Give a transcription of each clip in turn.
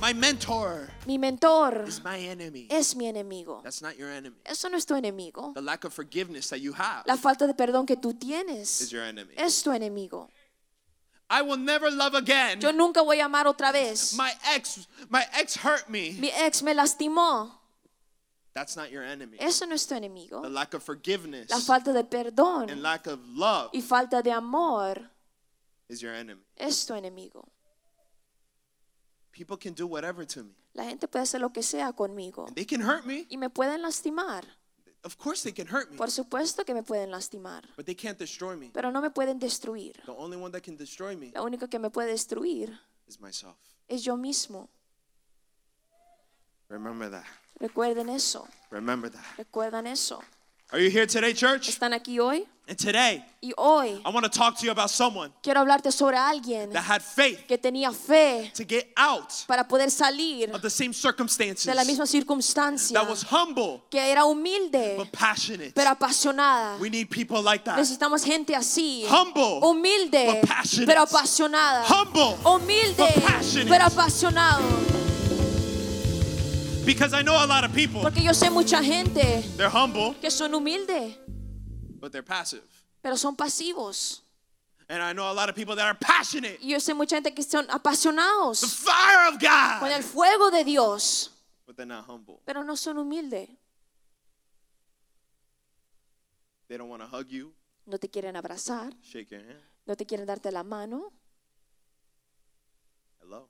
My mentor Mi mentor is my enemy. es mi enemigo. That's not your enemy. Eso no es tu enemigo. The lack of forgiveness that you have La falta de perdón que tú is tienes your enemy. es tu enemigo. I will never love again. Yo nunca voy a amar otra vez. My ex, my ex hurt me. Mi ex me lastimó. That's not your enemy. Eso no es tu enemigo. The lack of forgiveness La falta de and perdón lack of love y falta de amor is your enemy. es tu enemigo. People can do whatever to me. La gente puede hacer lo que sea conmigo And they can hurt me. y me pueden lastimar. Of course they can hurt me. Por supuesto que me pueden lastimar, But they can't destroy me. pero no me pueden destruir. The only one that can destroy me La única que me puede destruir is myself. es yo mismo. Remember that. Recuerden eso. Remember that. Recuerdan eso. Are you here today, church? ¿Están aquí hoy? And today, Y hoy I want to talk to you about someone quiero hablarte sobre alguien that had faith que tenía fe to get out para poder salir of the same circumstances. de la misma circunstancia, That was humble que era humilde, but passionate. pero apasionada. We need people like that. Necesitamos gente así, Humble, humilde, but passionate. pero apasionada. Humble, Humilde, but passionate. pero apasionado. Because I know a lot of people, Porque yo sé mucha gente they're humble, que son humildes, but they're passive. pero son pasivos. And I know a lot of people that are passionate. Y yo sé mucha gente que son The apasionados fire of con el God. fuego de Dios, But they're not humble. pero no son humildes. They don't want to hug you, No te quieren abrazar, shake your hand. no te quieren darte la mano. Hello.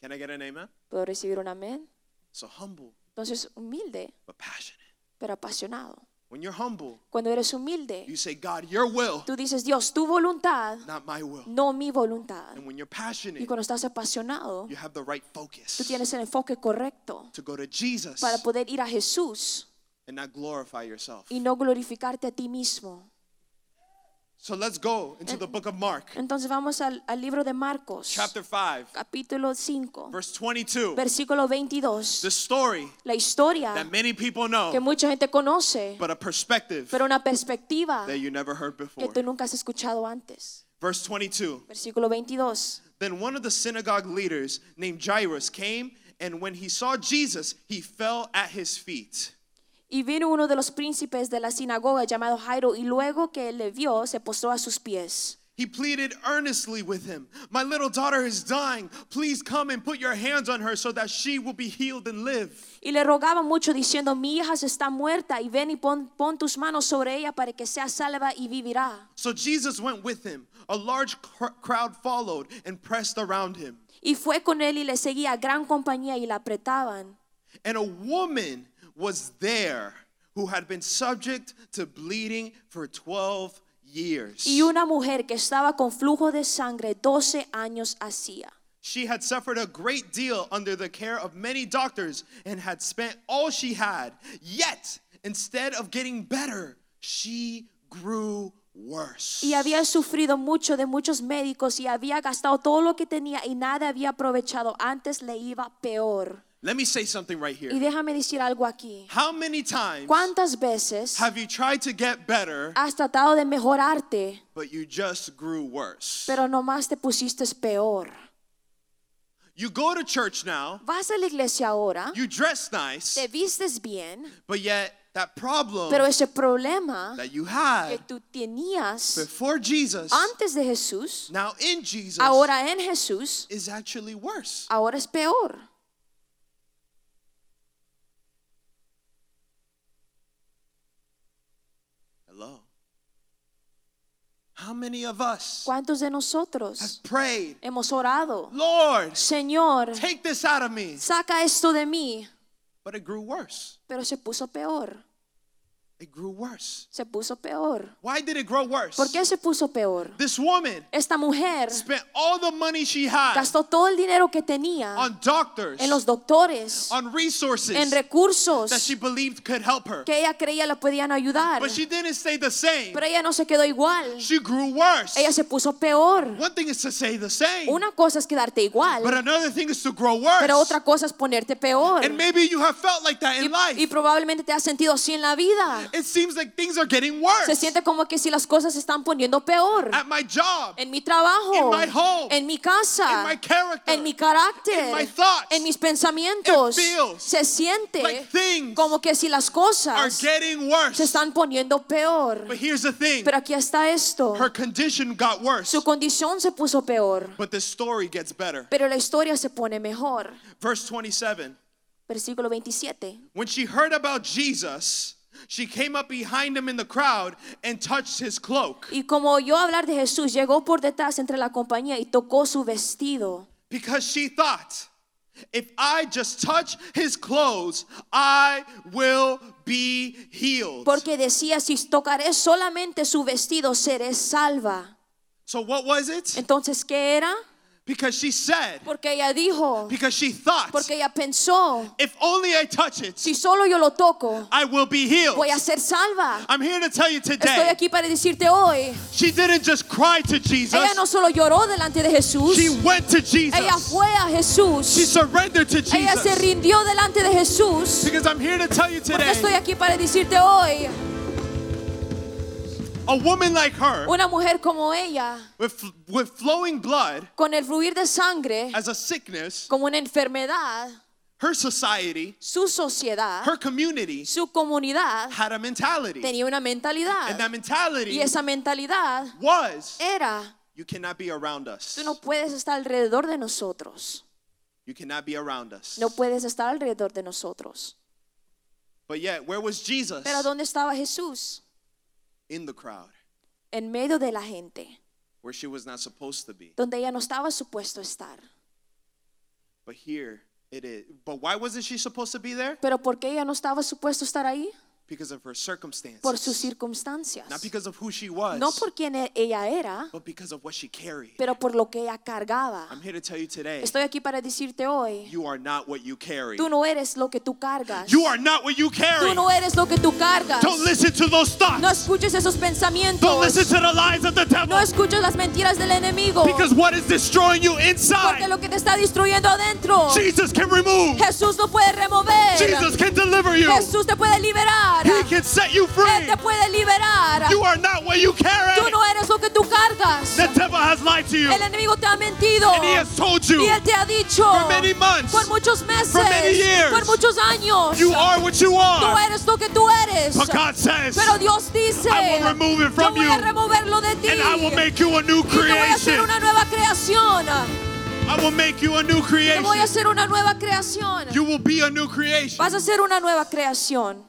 Can I get an amen? ¿Puedo recibir un amén? So humble, Entonces, humilde, but passionate. pero apasionado. When you're humble, Cuando eres humilde, you say, God, your will, tú dices, Dios, tu voluntad, not my will. no mi voluntad. And when you're Y passionate, cuando estás apasionado, you have the right tú focus tienes el enfoque correcto to go to Jesus para poder ir a Jesús and not glorify yourself. y no glorificarte a ti mismo. So let's go into the book of Mark, Entonces vamos al, al libro de Marcos, chapter 5, capítulo 5, verse 22. versículo 22. The story La historia that many people que know, mucha gente conoce, but a perspective pero una perspectiva that you never heard que before. tú nunca has escuchado antes. Verse 22. Versículo 22. Then one of the synagogue leaders named Jairus came, and when he saw Jesus, he fell at his feet. Y vino uno de los príncipes de la sinagoga llamado Jairo y luego que él le vio se postró a sus pies. He pleaded earnestly with him, My little daughter is dying. Please come and put your hands on her so that she will be healed and live. Y le rogaba mucho diciendo, mi hija se está muerta y ven y pon, pon tus manos sobre ella para que sea salva y vivirá. So Jesus went with him. A large cr- crowd followed and pressed around him. Y fue con él y le seguía gran compañía y la apretaban. And a woman was there who had been subject to bleeding for 12 years. Y una mujer que estaba con flujo de sangre 12 años hacía. She had suffered a great deal under the care of many doctors and had spent all she had. Yet, instead of getting better, she grew worse. Y había sufrido mucho de muchos médicos y había gastado todo lo que tenía y nada había aprovechado. Antes le iba peor. Let me say something right Y here. déjame decir algo aquí. How many times ¿Cuántas veces have you tried to get better, has tratado de mejorarte, but you just grew worse? pero nomás te pusiste peor? You go to church now, Vas a la iglesia ahora, you dress nice, te vistes bien, but yet that problem pero ese problema that you que had tú tenías before Jesus, antes de Jesús, now in Jesus, ahora en Jesús, is actually worse. ahora es peor. Hello. How many of us ¿Cuántos de have nosotros prayed, hemos orado? Lord, Señor, take this out of me? saca esto de mí, But it grew worse. pero se puso peor. It grew worse. se puso peor. Why did it grow worse? ¿Por qué se puso peor? This woman Esta mujer spent all the money she had gastó todo el dinero que tenía on doctors, en los doctores, on resources en recursos that she believed could help her. que ella creía la podían ayudar. But she didn't stay the same. Pero ella no se quedó igual. She grew worse. Ella se puso peor. One thing is to say the same, Una cosa es quedarte igual, but another thing is to grow worse. pero otra cosa es ponerte peor. And maybe you have felt like that in Y, y life. probablemente te has sentido así en la vida. It seems like things are getting Se worse. siente como que si las cosas se están poniendo peor. At my job, En mi trabajo, In my home, en mi casa, in my character, en mi carácter, in my thoughts. en mis pensamientos. It feels Se siente like things como que si las are cosas getting se worse. están poniendo peor. But here's the thing Pero aquí está esto. her condition got worse, Su condición se puso peor, but the story gets better. pero la historia se pone mejor. Verse 27 Versículo 27. When she heard about Jesus, she came up behind him in the crowd and touched his cloak Y como oyó hablar de Jesús, llegó por detrás entre la compañía y tocó su vestido. because she thought, if I just touch his clothes, I will be healed. Porque decía, si tocaré solamente su vestido, seré salva. So, what was it? Entonces, ¿qué era? Because she said, Porque ella dijo, because she thought, porque ella pensó, if only I touch it, si solo yo lo toco, I will be healed. voy a ser salva. I'm here to tell you Estoy today, aquí para decirte hoy, she didn't just cry to Jesus, ella no solo lloró delante de Jesús, she went to ella Jesus. fue a She Jesús, surrendered to ella se Jesus. rindió delante de Jesús. Because I'm here to tell you Porque estoy today, aquí para decirte hoy, a woman like her, una mujer como ella, with, with flowing blood con el fluir de sangre, as a sickness, como una enfermedad, her society, su sociedad, her community su comunidad had a mentality. tenía una And that mentalidad. mentality Y esa mentalidad was era, you cannot be around us. tú no puedes estar alrededor de nosotros. You cannot be around us. No puedes estar alrededor de nosotros. But yet, where was Jesus? Pero ¿dónde estaba Jesús? In the crowd, En medio de la gente, where she was not supposed to be. donde ella no estaba supuesto estar. But here it is. But why wasn't she supposed to be there? Pero ¿por qué ella no estaba supuesto estar ahí? Because of her circumstances. Por sus circunstancias. Not because of who she was, No por quien e- ella era, but because of what she carried. pero por lo que ella cargaba. I'm here to tell you today, Estoy aquí para decirte hoy, you are not what you carry. tú no eres lo que tú cargas. You are not what you carry. Tú no eres lo que tú cargas. Don't listen to those thoughts. No escuches esos Don't pensamientos. listen to the lies of the devil. No escuches las mentiras del enemigo. Because what is destroying you Porque inside, lo que te está destruyendo adentro, Jesus can remove. Jesús lo puede remover. Jesus can deliver you. Jesús te puede liberar. He can set you Él free. te puede liberar. You are not what you carry. Tú no eres lo que tú cargas. The devil has lied to you. El enemigo te ha mentido. And he has told you Y él te ha dicho for many months, por muchos meses, for many years, por muchos años, you are what you tú are. eres lo que tú eres. But God says, Pero Dios dice, I will remove it yo from voy you. a removerlo de ti. and I will make you a new y te voy a hacer creation. una nueva creación. I will make you a new Te creation. voy a hacer una nueva creación. You will be a new creation. Vas a hacer una nueva creación.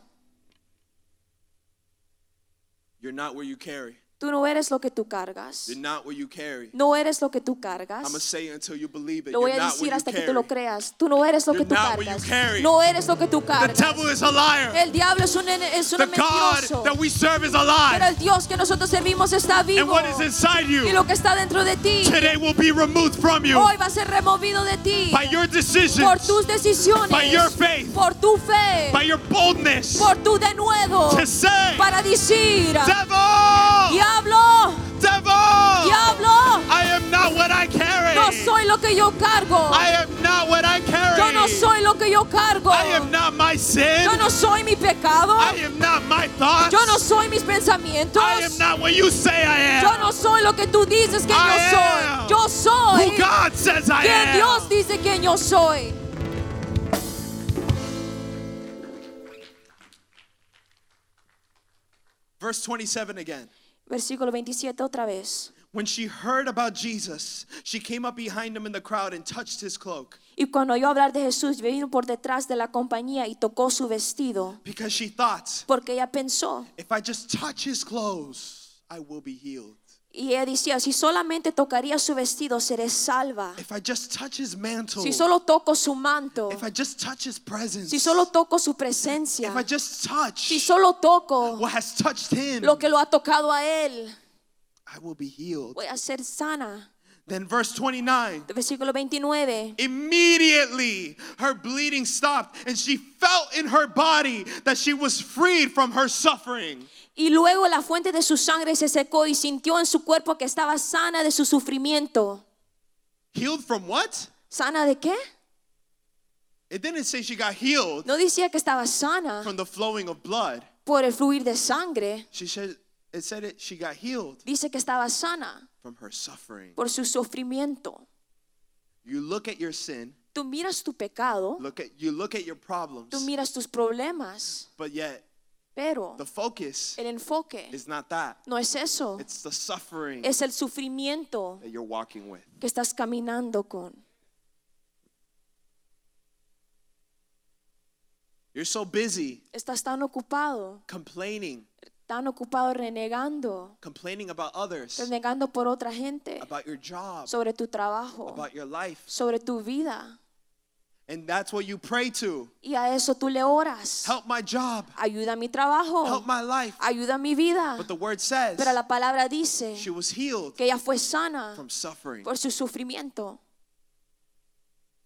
You're not where you carry. Tú no eres lo que tú cargas. You're not what you carry. No eres lo que tú cargas. say it until you believe it. Lo voy a decir hasta que tú lo creas. Tú no eres lo que tú cargas. No eres lo que tú The cargas. devil is a liar. El diablo es un, es un The God mentiroso. that we serve is Pero el Dios que nosotros servimos está And vivo. what is inside Y you lo que está dentro de ti today will be removed from you hoy va a ser removido de ti by your por decisions, tus decisiones, by your faith, por tu fe, by your boldness por tu denuedo to say, para decir, Devil! Diablo, Devil! diablo, I am not what I carry. no soy lo que yo cargo. I am not what I carry. Yo no soy lo que yo cargo. I am not my sin. Yo no soy mi pecado. I am not my thoughts. Yo no soy mis pensamientos. I am not what you say I Yo am. no soy lo que tú dices que I yo am soy. Yo soy Who God says I quien am. Dios dice que yo soy. Verse 27 again. Versículo 27 otra vez. When she heard about Jesus, she came up behind him in the crowd and touched his cloak Y cuando oyó hablar de Jesús, vino por detrás de la compañía y tocó su vestido, because she thought, porque ella pensó, if I just touch his clothes, I will be healed. Y ella decía, si solamente tocaría su vestido, seré salva. If I just touch his mantle, Si solo toco su manto, if I just touch his presence, si solo toco su presencia, if I just touch si solo toco what has touched him, lo que lo ha tocado a él, I will be healed. voy a ser sana. Then verse 29. Versículo 29. Immediately her bleeding stopped, and she felt in her body that she was freed from her suffering. Y luego la fuente de su sangre se secó y sintió en su cuerpo que estaba sana de su sufrimiento. Healed from what? ¿Sana de qué? It didn't say she got healed No decía que estaba sana from the flowing of blood. por el fluir de sangre. She said it said it she got healed Dice que estaba sana from her suffering. por su sufrimiento. You look at your sin, Tú miras tu pecado, look at you look at your problems, tú miras tus problemas, but yet pero the focus el enfoque is not that. no es eso, It's the suffering es el sufrimiento that you're walking with. que estás caminando con. You're so busy Estás tan ocupado, complaining, tan ocupado renegando, complaining about others, renegando por otra gente, about your job, sobre tu trabajo, about your life. sobre tu vida. And that's what you pray to. Y a eso tú le oras. Help my job, Ayuda a mi trabajo, help my life. ayuda a mi vida. But the word says Pero la palabra dice she was healed que ella fue sana from suffering. por su sufrimiento.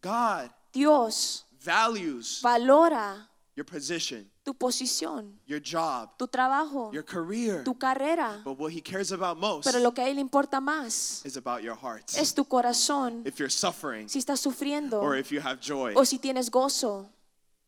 God Dios values valora your position, tu posición, your job, tu trabajo, your career. tu carrera. But what he cares about most Pero lo que a él importa más is about your heart. es tu corazón. If you're suffering Si estás sufriendo or if you have joy o si tienes gozo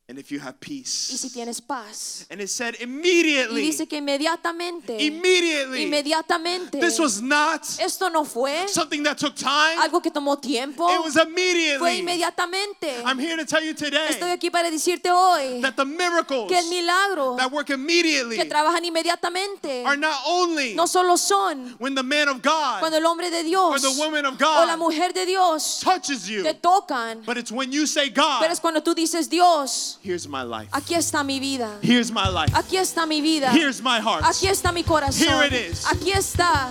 and if you have y si peace. tienes paz. And it said Y immediately, dice que inmediatamente, immediately, inmediatamente, this was not esto no fue something that took time. algo que tomó tiempo, It was fue immediately. inmediatamente. I'm here to tell you Estoy today aquí para decirte hoy that the miracles que el milagro that work immediately que trabajan inmediatamente are not only no solo son when the man of God cuando el hombre de or Dios the woman of o la God mujer de Dios touches you, te tocan, but it's when you say, pero God, es cuando tú dices Dios, here's my life. aquí está mi vida, Here's my life. aquí está mi vida, Here's my heart. aquí está mi corazón, Here it is. aquí está.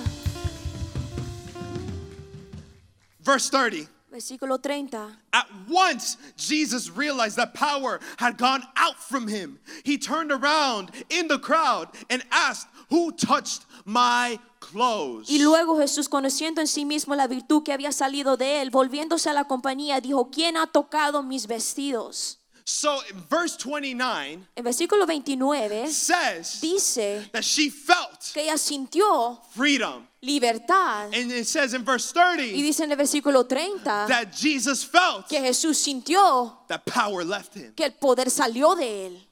Verse 30. Versículo 30. At once, Jesus realized that power had gone out from him. He turned around in the crowd and asked, Who touched my clothes? Y luego Jesús, conociendo en sí mismo la virtud que había salido de él, volviéndose a la compañía, dijo, ¿quién ha tocado mis vestidos? So, in verse 29 En versículo 29 says dice that she felt que ella sintió freedom. libertad. And it says in verse Y 30 dice en el versículo 30 that Jesus felt que Jesús sintió that power left him. que el poder salió de él.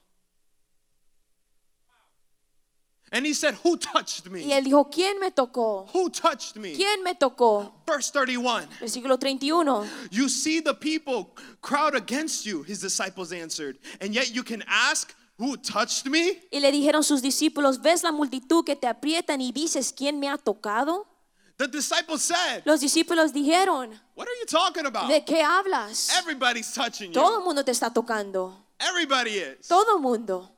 And he said, Who touched Y me? él dijo, ¿quién me tocó? Who touched me? ¿Quién me tocó? Verse 31 Versículo 31. You see the people crowd against you, his disciples answered, and yet you can ask, Who touched me? Y le dijeron sus discípulos, ¿ves la multitud que te aprietan y dices, ¿quién me ha tocado? The disciples said, Los discípulos dijeron, What are you talking about? ¿de qué hablas? Everybody's touching Todo el you. mundo te está tocando. Everybody is. Todo el mundo.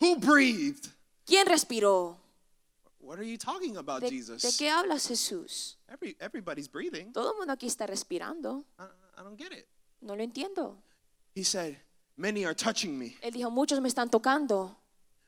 Who breathed? ¿Quién respiró? What are you talking about, ¿De, de Jesus? qué hablas Jesús? Every, everybody's breathing. Todo el mundo aquí está respirando. I, I don't get it. No lo entiendo. He said, Many are touching me, Él dijo, muchos me están tocando,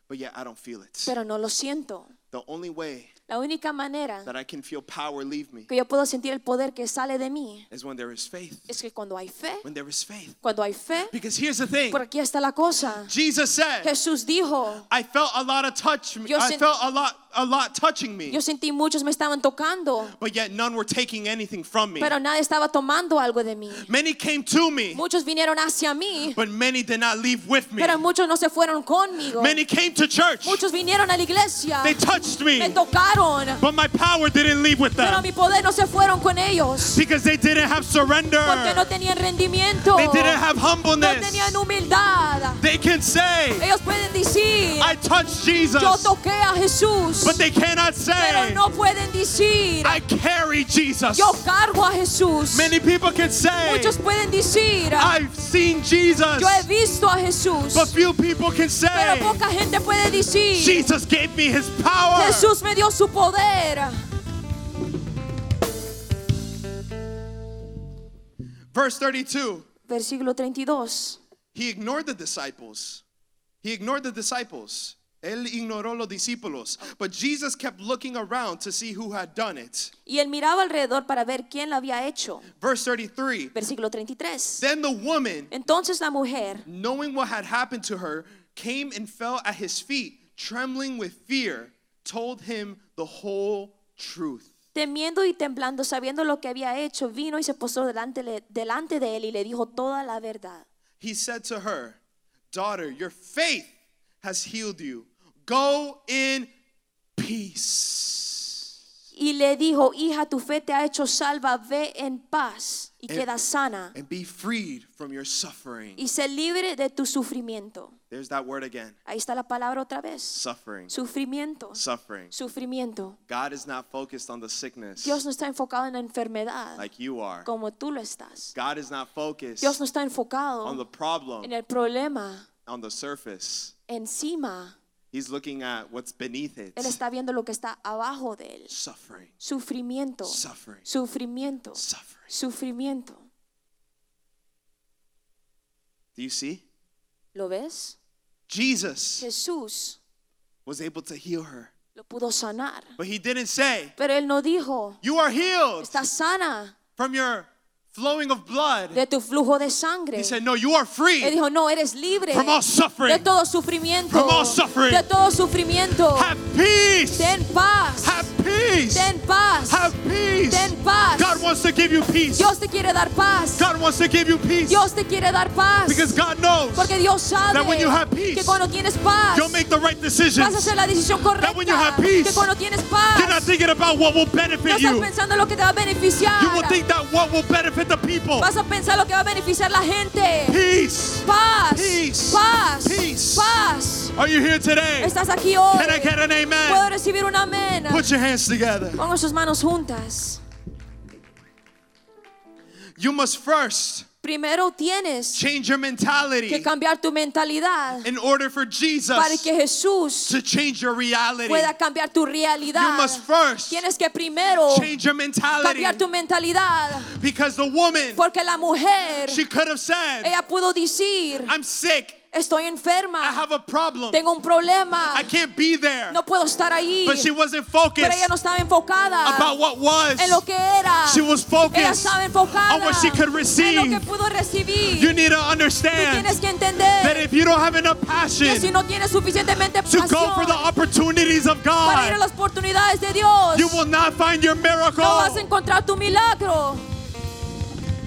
but yet I don't feel it. pero no lo siento. The only way La única manera that I can feel power leave me que yo puedo sentir el poder que sale de mí is when there is faith. es que cuando hay fe, When there is faith. cuando hay fe, Because here's the thing por aquí está la cosa. Jesus said, Jesús dijo, I felt a lot of touch. Yo I felt a lot, a lot touching me, yo sentí muchos me estaban tocando, but yet none were taking anything from me. pero nadie estaba tomando algo de mí. Many came to me, Muchos vinieron hacia mí, but many did not leave with me. pero muchos no se fueron conmigo. Many came to church. Muchos vinieron a la iglesia, They touched me me, tocaron, but my power didn't leave with pero them mi poder no se fueron con ellos, because they didn't have surrender. porque no tenían rendimiento, They didn't have no humbleness. tenían humildad. They can say, Ellos pueden decir, I touched Jesus, yo toqué a Jesús, But they cannot say, Pero no decir, I carry Jesus. Yo cargo a Jesús. Many people can say, decir, I've seen Jesus. Yo he visto a Jesús. But few people can say, Pero poca gente puede decir, Jesus gave me his power. Jesús me dio su poder. Verse 32. Versículo 32. He ignored the disciples. He ignored the disciples. Él ignoró los discípulos. But Jesus kept looking around to see who had done it. Y él miraba alrededor para ver quién lo había hecho. Verse 33. Versículo 33. Then the woman, Entonces la mujer, knowing what had happened to her, came and fell at his feet, trembling with fear, told him the whole truth. temiendo y temblando, sabiendo lo que había hecho, vino y se postró delante, delante de él y le dijo toda la verdad. He said to her, Daughter, your faith has healed you. Go in peace Y le dijo, hija, tu fe te ha hecho salva, ve en paz y And- queda sana and be freed from your suffering. y sé libre de tu sufrimiento. There's that word again Ahí está la palabra otra vez. suffering. Sufrimiento. Suffering. Sufrimiento. God is not focused on the sickness Dios no está enfocado en la enfermedad like you are. como tú lo estás. God is not focused Dios no está on the enfocado problem en el problema on the surface. encima. He's looking at what's beneath it. Él está viendo lo que está abajo de él. Suffering. Sufrimiento. Suffering. Sufrimiento. Suffering. Sufrimiento. Do you see? ¿Lo ves? Jesus Jesús was able to heal her. lo pudo sanar. But he didn't say, Pero él no dijo, You are healed estás sana from your flowing of blood. de tu flujo de sangre. He said, No, you are Él free dijo, no, eres libre from all suffering. de todo sufrimiento. From all suffering. De todo sufrimiento. Have peace. Ten paz. Have peace. Ten paz. Have peace. Ten paz. God wants to give you peace. Dios te quiere dar paz. God wants to give you peace. Dios te quiere dar paz. Because God knows Porque Dios sabe that when you have peace, que cuando tienes paz you'll make the right vas a decisions. hacer la decisión correcta. when you have peace, que cuando tienes paz You're not thinking about what will no benefit estás you. pensando en lo que te va a beneficiar. You will think that what will benefit the people. Vas a pensar lo que va a beneficiar la gente. Peace. Paz. Peace. Paz. Peace. Paz. Are you here today? Estás aquí hoy. Can I get an Puedo amen? recibir un amén. Put your hands together. Pongan sus manos juntas. You must first Primero tienes change your que mentality cambiar tu mentalidad in order for Jesus para que Jesús to change your reality. pueda cambiar tu You realidad. must first Tienes que primero change your mentality cambiar tu mentalidad because the woman, porque la mujer she could have said, ella pudo decir I'm sick. Estoy enferma. I have a problem. tengo un problema I can't be there. no puedo estar ahí But she wasn't pero focused ella no estaba enfocada about what was. en lo que era She was ella focused estaba enfocada on what she could en lo receive. que pudo recibir You need to tú understand tienes que that if you don't have enough que passion si no tienes suficientemente to go for the opportunities of para ir a God, las oportunidades de Dios you will not find your no vas a miracle. encontrar tu milagro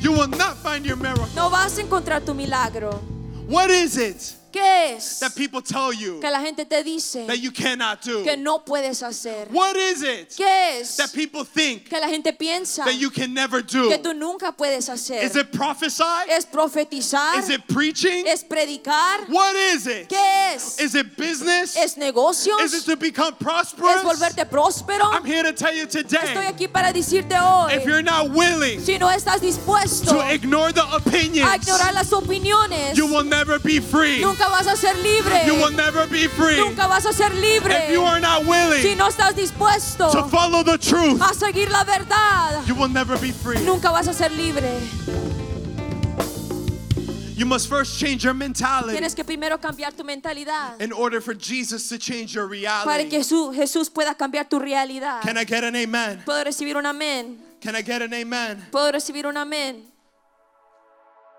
You will not find your miracle. no vas a encontrar tu milagro What is it ¿qué es that people tell you que la gente te dice that you cannot do? que no puedes hacer What is it ¿qué es that people think que la gente piensa that you can never do? que tú nunca puedes hacer Is it prophesy? es profetizar Is it preaching? es predicar What is it? ¿qué es? Is it business? es negocios Is it to become es prosperous? volverte próspero I'm here to tell you estoy today aquí para decirte hoy if you're not willing si no estás dispuesto to ignore the a opinions, ignorar las opiniones you will never be free. nunca vas a ser libre You will never be free nunca vas a ser libre if you are not si willing no estás dispuesto to follow the truth. a seguir la verdad You will never be free. nunca vas a ser libre You must first change your mentality tienes que primero cambiar tu mentalidad in order for Jesus to change your para que reality. Jesús, Jesús pueda cambiar tu realidad Can I get an amen? puedo recibir un amén Can I get an amen? puedo recibir un amén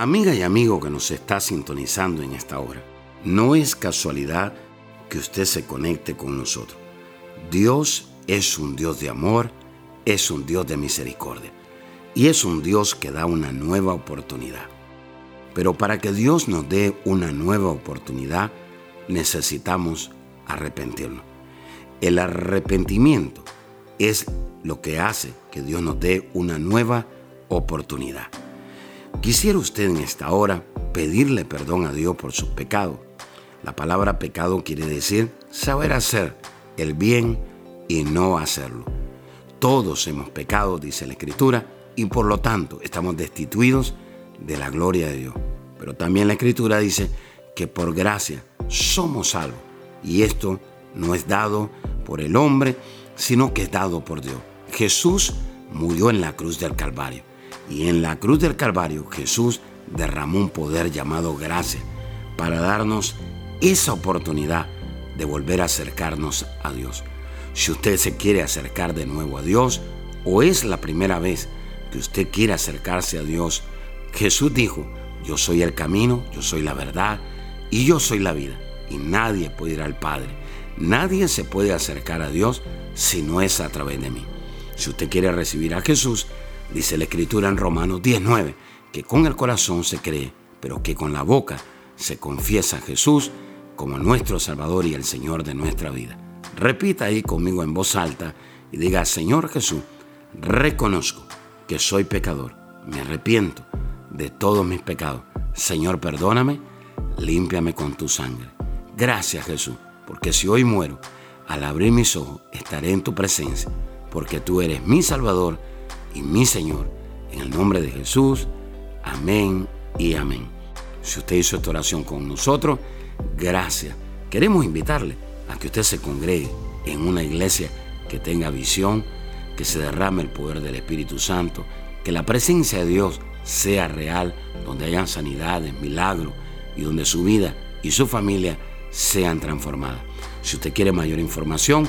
Amiga y amigo que nos está sintonizando en esta hora, no es casualidad que usted se conecte con nosotros. Dios es un Dios de amor, es un Dios de misericordia y es un Dios que da una nueva oportunidad. Pero para que Dios nos dé una nueva oportunidad, necesitamos arrepentirnos. El arrepentimiento es lo que hace que Dios nos dé una nueva oportunidad. Quisiera usted en esta hora pedirle perdón a Dios por sus pecados. La palabra pecado quiere decir saber hacer el bien y no hacerlo. Todos hemos pecado, dice la Escritura, y por lo tanto estamos destituidos de la gloria de Dios. Pero también la Escritura dice que por gracia somos salvos. Y esto no es dado por el hombre, sino que es dado por Dios. Jesús murió en la cruz del Calvario. Y en la cruz del Calvario Jesús derramó un poder llamado gracia para darnos esa oportunidad de volver a acercarnos a Dios. Si usted se quiere acercar de nuevo a Dios o es la primera vez que usted quiere acercarse a Dios, Jesús dijo, yo soy el camino, yo soy la verdad y yo soy la vida. Y nadie puede ir al Padre. Nadie se puede acercar a Dios si no es a través de mí. Si usted quiere recibir a Jesús, Dice la escritura en Romanos 19, que con el corazón se cree, pero que con la boca se confiesa a Jesús como nuestro Salvador y el Señor de nuestra vida. Repita ahí conmigo en voz alta y diga, Señor Jesús, reconozco que soy pecador, me arrepiento de todos mis pecados. Señor, perdóname, límpiame con tu sangre. Gracias Jesús, porque si hoy muero, al abrir mis ojos estaré en tu presencia, porque tú eres mi Salvador y mi Señor. En el nombre de Jesús, amén y amén. Si usted hizo esta oración con nosotros, gracias. Queremos invitarle a que usted se congregue en una iglesia que tenga visión, que se derrame el poder del Espíritu Santo, que la presencia de Dios sea real, donde hayan sanidades, milagros y donde su vida y su familia sean transformadas. Si usted quiere mayor información,